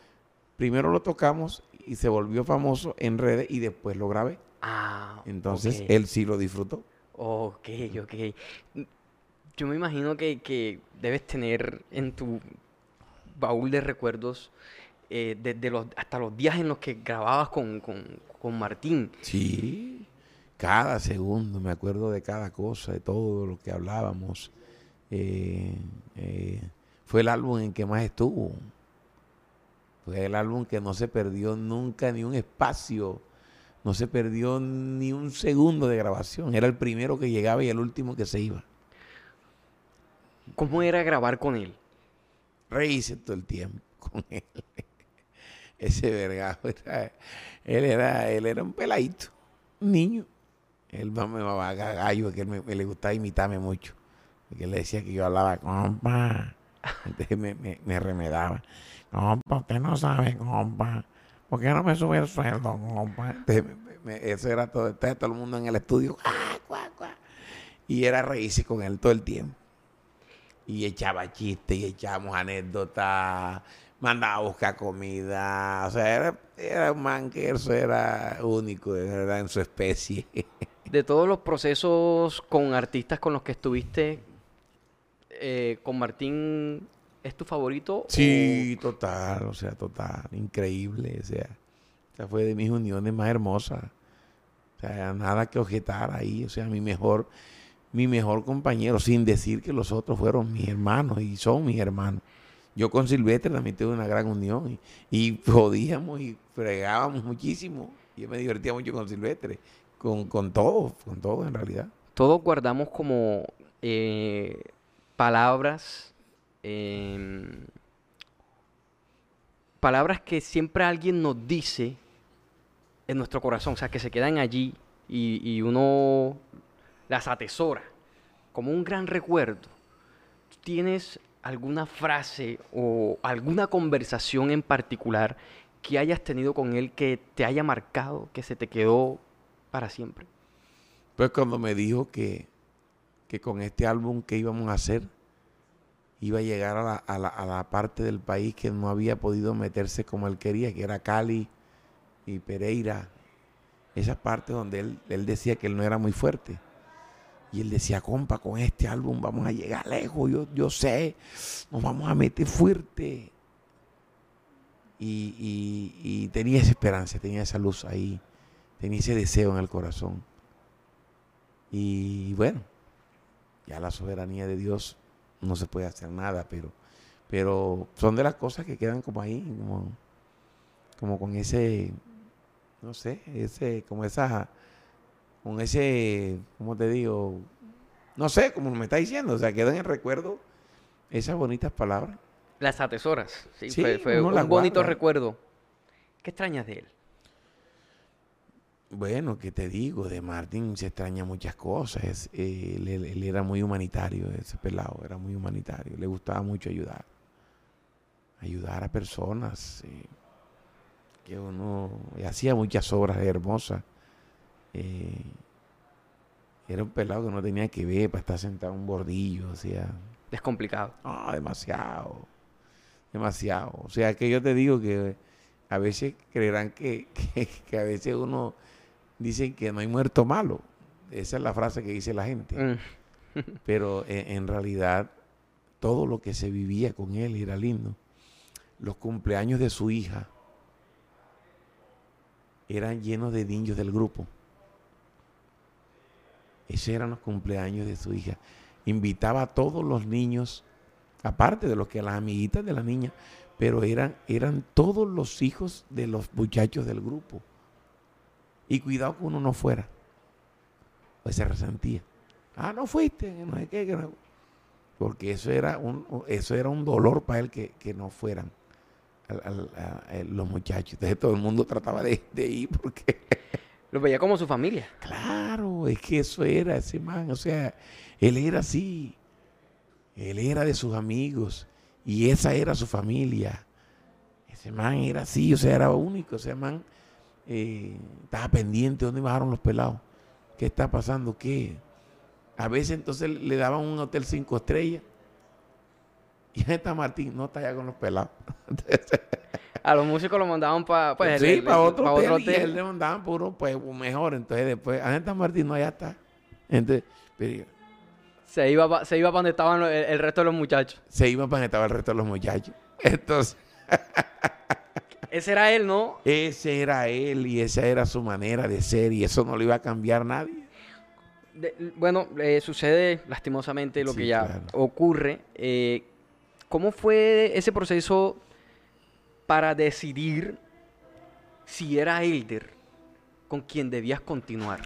primero lo tocamos y se volvió famoso en redes y después lo grabé.
Ah,
Entonces él sí lo disfrutó.
Ok, ok. Yo me imagino que, que debes tener en tu baúl de recuerdos eh, desde los, hasta los días en los que grababas con, con, con Martín.
Sí, cada segundo me acuerdo de cada cosa, de todo lo que hablábamos. Eh, eh, fue el álbum en que más estuvo. Fue el álbum que no se perdió nunca ni un espacio, no se perdió ni un segundo de grabación. Era el primero que llegaba y el último que se iba.
¿Cómo era grabar con él?
reírse todo el tiempo con él. Ese vergajo era, él era, él era un peladito, un niño. Él me mamaba gallo, que él me, me le gustaba imitarme mucho. Porque él le decía que yo hablaba, compa. Entonces me, me, me remedaba. Compa, usted no sabe, compa. ¿Por qué no me sube el sueldo, compa? Entonces, me- me- eso era todo, estaba todo el mundo en el estudio. ¡ah, cuá, cuá! Y era reírse con él todo el tiempo y echaba chistes y echábamos anécdotas, mandaba a buscar comida, o sea, era, era un man que eso era único, de verdad, en su especie.
De todos los procesos con artistas con los que estuviste, eh, con Martín, ¿es tu favorito?
Sí, total, o sea, total, increíble, o sea, esa fue de mis uniones más hermosas, o sea, nada que objetar ahí, o sea, mi mejor, mi mejor compañero, sin decir que los otros fueron mis hermanos y son mis hermanos. Yo con Silvestre también tuve una gran unión y, y jodíamos y fregábamos muchísimo. Yo me divertía mucho con Silvestre, con, con todo, con todo en realidad.
Todos guardamos como eh, palabras, em, palabras que siempre alguien nos dice en nuestro corazón, o sea, que se quedan allí y, y uno las atesora como un gran recuerdo. ¿Tú ¿Tienes alguna frase o alguna conversación en particular que hayas tenido con él que te haya marcado, que se te quedó para siempre?
Pues cuando me dijo que, que con este álbum que íbamos a hacer, iba a llegar a la, a la- a la parte del país que no había podido meterse como él quería, que era Cali y Pereira, esa parte donde él, él decía que él no era muy fuerte. Y él decía, compa, con este álbum vamos a llegar lejos, yo, yo sé, nos vamos a meter fuerte. Y, y- y tenía esa esperanza, tenía esa luz ahí, tenía ese deseo en el corazón. Y bueno, ya la soberanía de Dios no se puede hacer nada, pero, pero son de las cosas que quedan como ahí, como, como con ese, no sé, ese, como esa, con ese, ¿cómo te digo? No sé, como me está diciendo, o sea, quedan en el recuerdo esas bonitas palabras.
Las atesoras. Sí,
Sí,
fue, un bonito
guarda.
recuerdo. ¿Qué extrañas de él?
Bueno, ¿qué te digo? De Martín se extraña muchas cosas. Es, eh, él, era muy humanitario, ese pelado, era muy humanitario. Le gustaba mucho ayudar. Ayudar a personas. eh, que uno hacía muchas obras hermosas. Eh, era un pelado que no tenía que ver para estar sentado en un bordillo. O sea,
Es complicado.
No, demasiado. Demasiado. O sea, que yo te digo que a veces creerán que, que, a veces uno dice que no hay muerto malo. Esa es la frase que dice la gente. Mm. Pero en, en, realidad todo lo que se vivía con él era lindo. Los cumpleaños de su hija eran llenos de niños del grupo. Esos eran los cumpleaños de su hija. Invitaba a todos los niños, aparte de los que las amiguitas de la niña, pero eran, eran todos los hijos de los muchachos del grupo. Y cuidado que uno no fuera. Pues se resentía. Ah, no fuiste, no sé qué, porque eso era un, eso era un dolor para él que, no fueran los muchachos. Entonces todo el mundo trataba de, de ir porque
lo veía como su familia.
Claro, es que eso era ese man. O sea, él era así. Él era de sus amigos. Y esa era su familia. Ese man era así, o sea, era único. Ese man eh, estaba pendiente. ¿Dónde bajaron los pelados? ¿Qué está pasando? ¿Qué? A veces entonces le daban un hotel cinco estrellas. Y ahí está Martín, no está allá con los pelados.
a los músicos los mandaban para
pues, sí, para otro, hotel, Y él le mandaban puro, pues mejor. Entonces después, a San Martín, no, allá está. Entonces,
se iba, se iba para donde estaban el, resto de los muchachos.
Se iba para donde estaba el resto de los muchachos. Entonces.
Ese era él, ¿no?
Ese era él y esa era su manera de ser y eso no lo iba a cambiar nadie.
bueno, sucede lastimosamente lo que ya ocurre. Eh, ¿Cómo fue ese proceso para decidir si era Elder con quien debías continuar?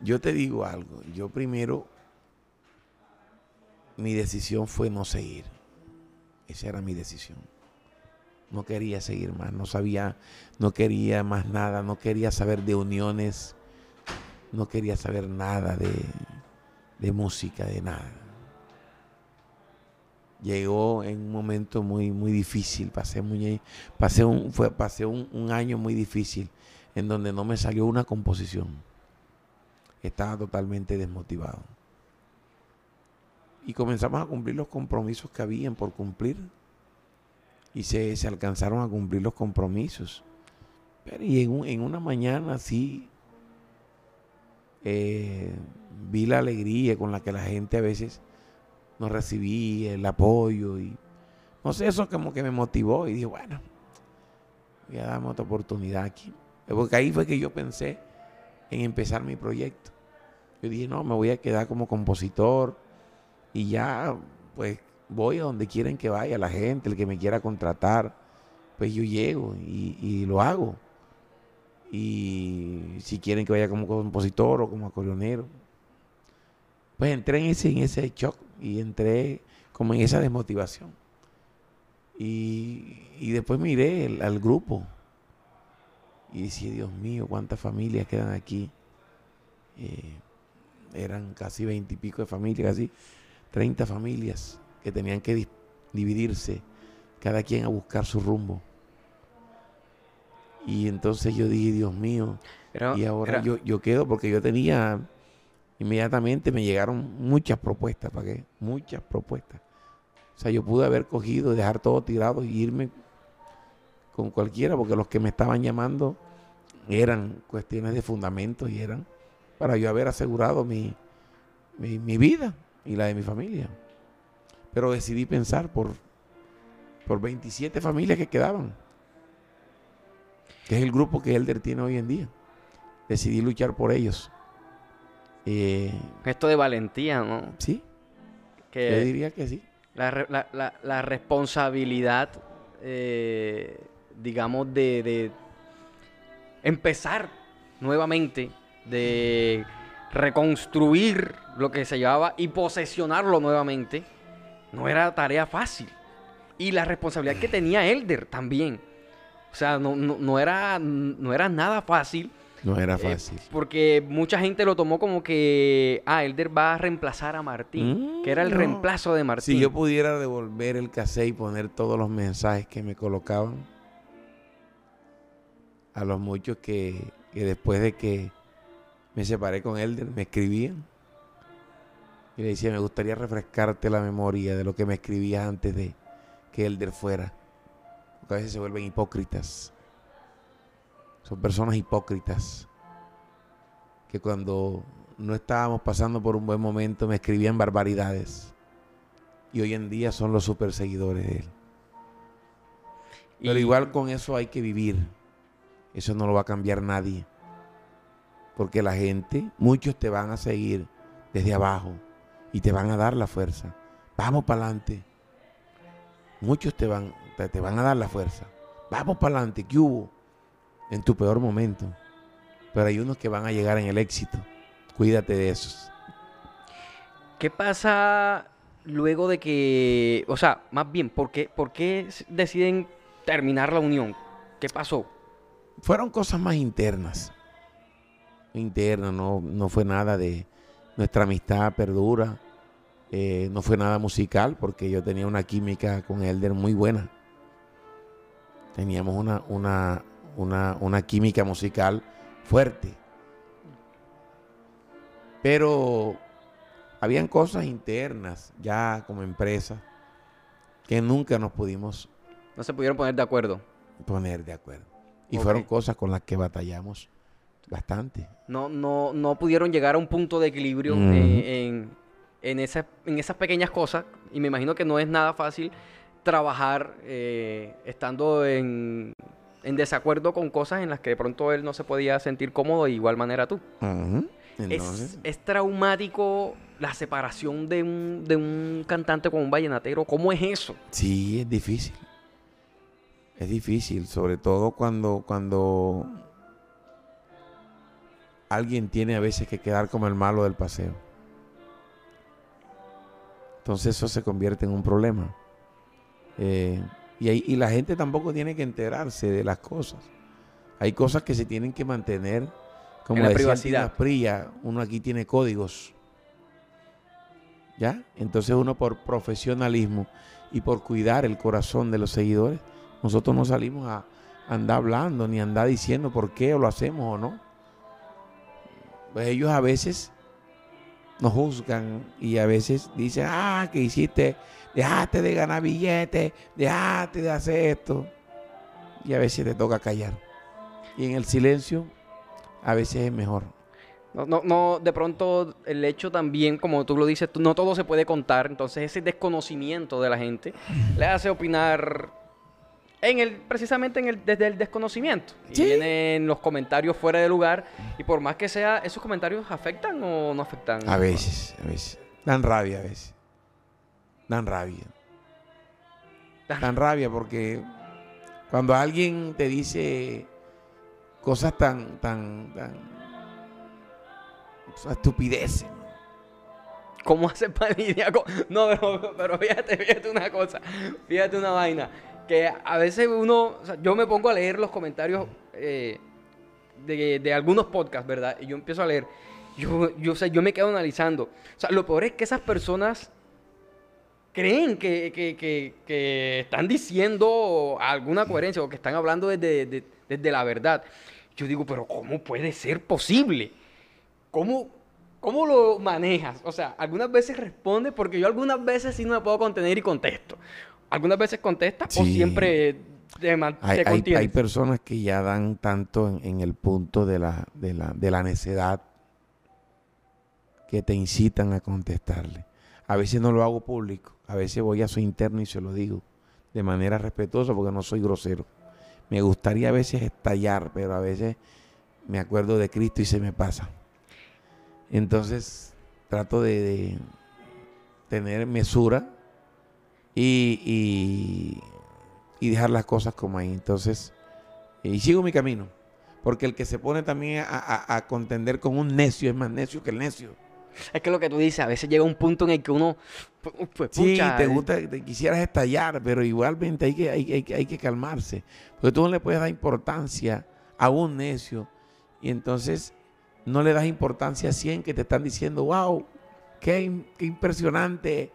Yo te digo algo. Yo primero, mi decisión fue no seguir. Esa era mi decisión. No quería seguir más, no sabía, no quería más nada, no quería saber de uniones, no quería saber nada de, de música, de nada llegó en un momento muy, muy difícil. Pasé, muy, pasé, un, fue, pasé un, año muy difícil en donde no me salió una composición. Estaba totalmente desmotivado. Y comenzamos a cumplir los compromisos que habían por cumplir. Y se, alcanzaron a cumplir los compromisos. Pero y en, una mañana sí eh, vi la alegría con la que la gente a veces no recibí el apoyo y no sé, eso como que me motivó y dije, bueno, voy a darme otra oportunidad aquí. Porque ahí fue que yo pensé en empezar mi proyecto. Yo dije, no, me voy a quedar como compositor y ya, pues voy a donde quieren que vaya la gente, el que me quiera contratar, pues yo llego y, y lo hago. Y si quieren que vaya como compositor o como acordeonero, pues entré en ese, en ese shock y entré como en esa desmotivación. Y, después miré al grupo y decía, Dios mío, cuántas familias quedan aquí. Eh, eran casi veintipico de familias, casi treinta familias que tenían que dividirse, cada quien a buscar su rumbo. Y entonces yo dije, Dios mío, y ahora yo, yo quedo porque yo tenía inmediatamente me llegaron muchas propuestas, ¿para qué? Muchas propuestas. O sea, yo pude haber cogido, dejar todo tirado y irme con cualquiera, porque los que me estaban llamando eran cuestiones de fundamentos y eran para yo haber asegurado mi, mi, vida y la de mi familia. Pero decidí pensar por, por 27 familias que quedaban, que es el grupo que Elder tiene hoy en día. Decidí luchar por ellos.
Eh, Esto de valentía, ¿no?
Sí. Que Yo diría que sí.
La, responsabilidad, eh, digamos, de, empezar nuevamente, de reconstruir lo que se llevaba y posesionarlo nuevamente, no era tarea fácil. Y la responsabilidad que tenía Elder también. O sea, no, no, era, no era nada fácil
no era eh, fácil.
porque mucha gente lo tomó como que, ah, Elder va a reemplazar a Martín, que era el mm, reemplazo de Martín.
Si yo pudiera devolver el cassette y poner todos los mensajes que me colocaban, a los muchos que, que después de que me separé con Elder me escribían, Y le decía, me gustaría refrescarte la memoria de lo que me escribías antes de que Elder fuera. Porque a veces se vuelven hipócritas. Son personas hipócritas que cuando no estábamos pasando por un buen momento me escribían barbaridades. Y hoy en día son los super seguidores de él. Pero igual con eso hay que vivir. Eso no lo va a cambiar nadie. Porque la gente, muchos te van a seguir desde abajo y te van a dar la fuerza. Vamos para adelante. Muchos te van, te, te van a dar la fuerza. Vamos para adelante. ¿Qué hubo? En tu peor momento. Pero hay unos que van a llegar en el éxito. Cuídate de esos.
¿Qué pasa luego de que, o sea, más bien, ¿por qué, por qué deciden terminar la unión? ¿Qué pasó?
fueron cosas más internas. Internas, no, no fue nada de nuestra amistad perdura. eh, no fue nada musical porque yo tenía una química con Elder muy buena. Teníamos una, una, una, una química musical fuerte. Pero habían cosas internas ya como empresa que nunca nos pudimos
No se pudieron poner de acuerdo.
poner de acuerdo. Y fueron cosas con las que batallamos bastante.
No, no, no pudieron llegar a un punto de equilibrio eh, en, en, esa- en esas pequeñas cosas. Y me imagino que no es nada fácil trabajar eh, estando en, en desacuerdo con cosas en las que de pronto él no se podía sentir cómodo de igual manera tú. Es,
Entonces,
es traumático la separación de un, de un cantante con un vallenatero. ¿Cómo es eso?
sí, es difícil. Es difícil, sobre todo cuando, cuando alguien tiene a veces que quedar como el malo del paseo. Entonces eso se convierte en un problema. Eh, y, la gente tampoco tiene que enterarse de las cosas. Hay cosas que se tienen que mantener, como
En la
decía
privacidad.
Pría, uno aquí tiene códigos. ¿Ya? Entonces uno por profesionalismo y por cuidar el corazón de los seguidores, nosotros no salimos a andar hablando ni andar diciendo por qué o lo hacemos o no. Pues ellos a veces nos juzgan y a veces dicen, ah, que hiciste, dejaste de ganar billetes, dejaste de hacer esto. Y a veces te toca callar. Y en el silencio, a veces es mejor.
No, no, no, de pronto el hecho también, como tú lo dices, no todo se puede contar, entonces ese desconocimiento de la gente le hace opinar en el, precisamente en el, desde el desconocimiento. Y
Sí.
vienen los comentarios fuera de lugar y por más que sea, ¿esos comentarios afectan o no afectan?
A veces, a veces. Dan rabia a veces. Dan rabia. Dan rabia porque cuando alguien te dice cosas tan, tan, tan estupideces.
¿Cómo hace para lidiar con.? No, pero, pero fíjate, fíjate una cosa. Fíjate una vaina. Que a veces uno. yo me pongo a leer los comentarios eh, de, de algunos podcasts, ¿verdad? Y yo empiezo a leer. Yo, yo, o sea, yo me quedo analizando. O sea, lo peor es que esas personas creen que, que- que- están diciendo alguna coherencia o que están hablando desde, de- desde la verdad. Yo digo, pero ¿cómo puede ser posible? ¿Cómo, ¿Cómo lo manejas? O sea, algunas veces responde porque yo algunas veces sí no me puedo contener y contesto. Algunas veces contestas o
Sí.
siempre te,
Hay,
te
hay- hay personas que ya dan tanto en, en el punto de la, de, la, de la necedad que te incitan a contestarle. A veces no lo hago público, a veces voy a su interno y se lo digo de manera respetuosa porque no soy grosero. Me gustaría a veces estallar, pero a veces me acuerdo de Cristo y se me pasa. Entonces trato de, de tener mesura y, y- y dejar las cosas como ahí. Entonces, y sigo mi camino. Porque el que se pone también a, a- a contender con un necio es más necio que el necio.
Es que lo que tú dices, a veces llega un punto en el que uno... pu- Pues,
Sí,
pucha,
te
eh,
gusta, te quisieras estallar, pero igualmente hay que, hay, hay hay que calmarse. Porque tú no le puedes dar importancia a un necio. Y entonces no le das importancia a 100 que te están diciendo, wow, qué impresionante,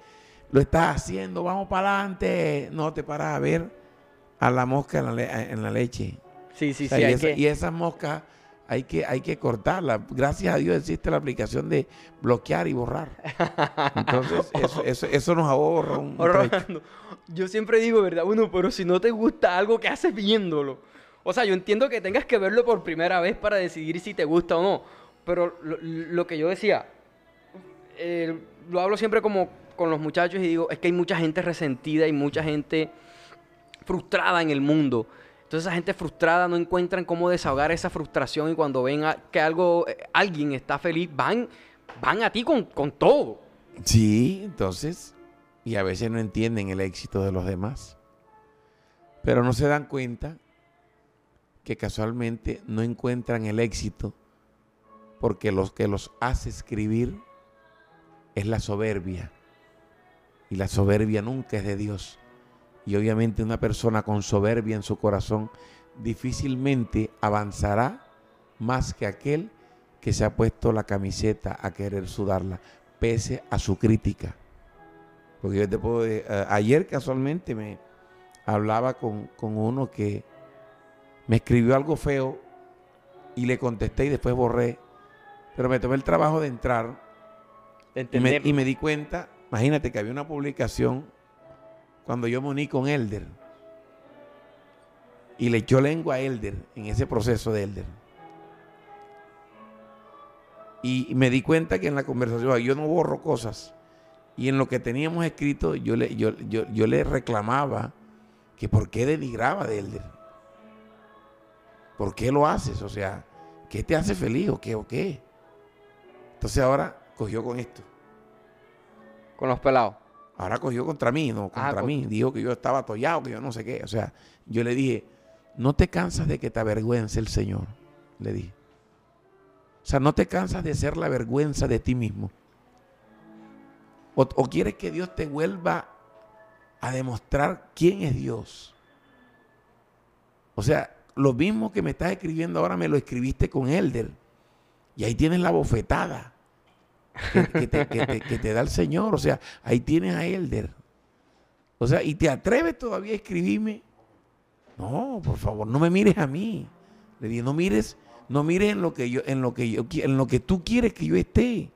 lo estás haciendo, vamos para adelante. No te paras a ver a la mosca en la, le- en la leche.
Sí, sí,
O sea,
sí.
y,
hay
esa-
que-
y esas moscas hay que, hay que cortarla. Gracias a Dios existe la aplicación de bloquear y borrar. Entonces, eso, eso, nos ahorra un,
Yo siempre digo, ¿verdad? Bueno, pero si no te gusta algo, ¿qué haces viéndolo? O sea, yo entiendo que tengas que verlo por primera vez para decidir si te gusta o no. Pero lo, que yo decía, eh, lo hablo siempre como con los muchachos y digo, es que hay mucha gente resentida y mucha gente frustrada en el mundo. Entonces esa gente frustrada no encuentran cómo desahogar esa frustración y cuando ven que algo, eh, alguien está feliz, van, van a ti con, con todo.
Sí, entonces, y a veces no entienden el éxito de los demás. Pero no se dan cuenta que casualmente no encuentran el éxito porque lo que los hace escribir es la soberbia. Y la soberbia nunca es de Dios. Y obviamente una persona con soberbia en su corazón difícilmente avanzará más que aquel que se ha puesto la camiseta a querer sudarla, pese a su crítica. Porque yo te puedo, eh, ayer casualmente me hablaba con, con uno que me escribió algo feo y le contesté y después borré. Pero me tomé el trabajo de entrar y me, y me, di cuenta, imagínate que había una publicación cuando yo me uní con Elder. Y le echó lengua a Elder en ese proceso de Elder. Y me di cuenta que en la conversación yo no borro cosas. Y en lo que teníamos escrito yo le, yo, yo, le reclamaba que por qué denigraba de Elder. ¿Por qué lo haces? O sea, ¿qué te hace feliz o qué o qué? Entonces ahora cogió con esto.
Con los pelados.
Ahora cogió contra mí, no ah, contra mí. Dijo que yo estaba atollado, que yo no sé qué. O sea, yo le dije, no te cansas de que te avergüence el Señor. Le dije. O sea, no te cansas de ser la vergüenza de ti mismo. O, o quieres que Dios te vuelva a demostrar quién es Dios. O sea, lo mismo que me estás escribiendo ahora me lo escribiste con Elder. Y ahí tienes la bofetada que, te, da el Señor. O sea, ahí tienes a Elder. O sea, y te atreves todavía a escribirme. No, por favor, no me mires a mí. Le dije, no mires, no mires en lo que yo, en lo que yo, en lo que tú quieres que yo esté.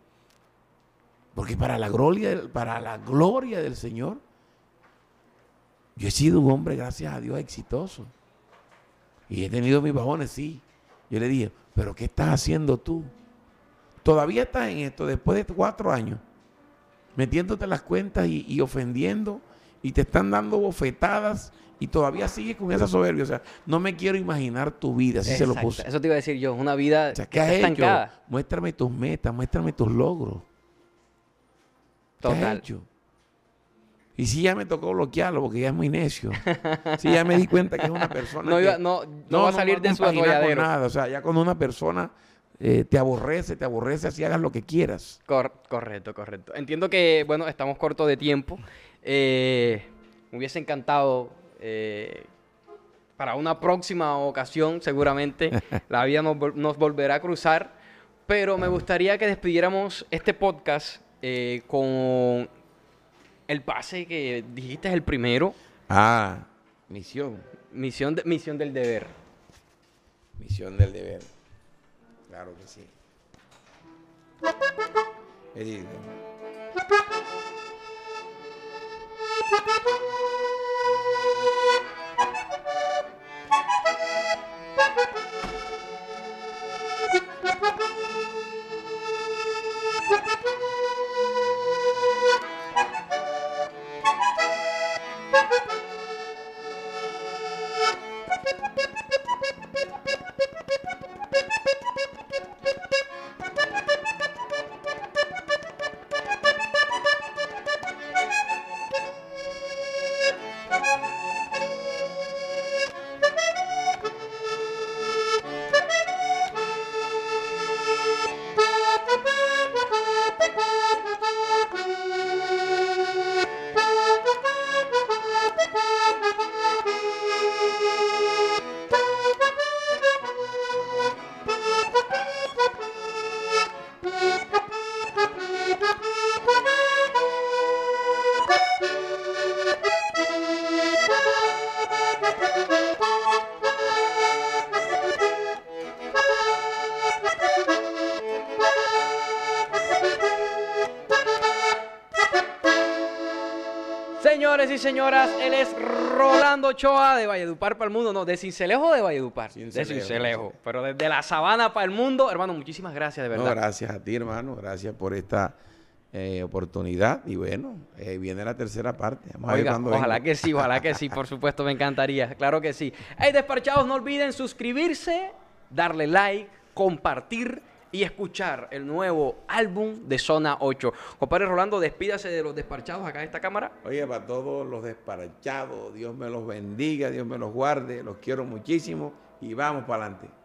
Porque para la gloria, para la gloria del Señor, yo he sido un hombre, gracias a Dios, exitoso. Y he tenido mis bajones, sí. Yo le dije, pero ¿qué estás haciendo tú? Todavía estás en esto después de cuatro años, metiéndote las cuentas y, ofendiendo y te están dando bofetadas y todavía sigues con esa soberbia. O sea, no me quiero imaginar tu vida, así se lo puse.
Eso te iba a decir yo, una vida
¿qué has. Hecho? Muéstrame tus metas, muéstrame tus logros. Total. hecho? Y si ya me tocó bloquearlo porque ya es muy necio. Si ya me di cuenta que es una persona.
no, no, va a salir de su atolladero.
nada. O sea, ya cuando una persona eh, te aborrece, te aborrece, así hagas lo que quieras.
correcto, correcto. Entiendo que, bueno, estamos cortos de tiempo. Eh, me hubiese encantado eh, para una próxima ocasión, seguramente, la vida nos, volverá a cruzar. Pero me gustaría que despidiéramos este podcast con el pase que dijiste es el primero.
Ah, misión.
Misión, misión del deber.
Misión del deber. Claro que sí.
Querido. Thank you. Y señoras, él es Rolando Ochoa de Valledupar para el mundo. No, de Cincelejo o de Valledupar. De Cincelejo. Pero desde la sabana para el mundo. Hermano, muchísimas gracias, de
No,
verdad.
gracias a ti, hermano. Gracias por esta eh, oportunidad. Y bueno, eh, viene la tercera parte. Vamos a ver
Oiga,
cuándo
ojalá
vengo.
que sí, ojalá que sí, por supuesto, me encantaría. Claro que sí. Hey, despachados, no olviden suscribirse, darle like, compartir y escuchar el nuevo álbum de Zona 8. Compadre Rolando, despídase de los despachados acá en esta cámara.
Oye, para todos los despachados, Dios me los bendiga, Dios me los guarde, los quiero muchísimo y vamos para adelante.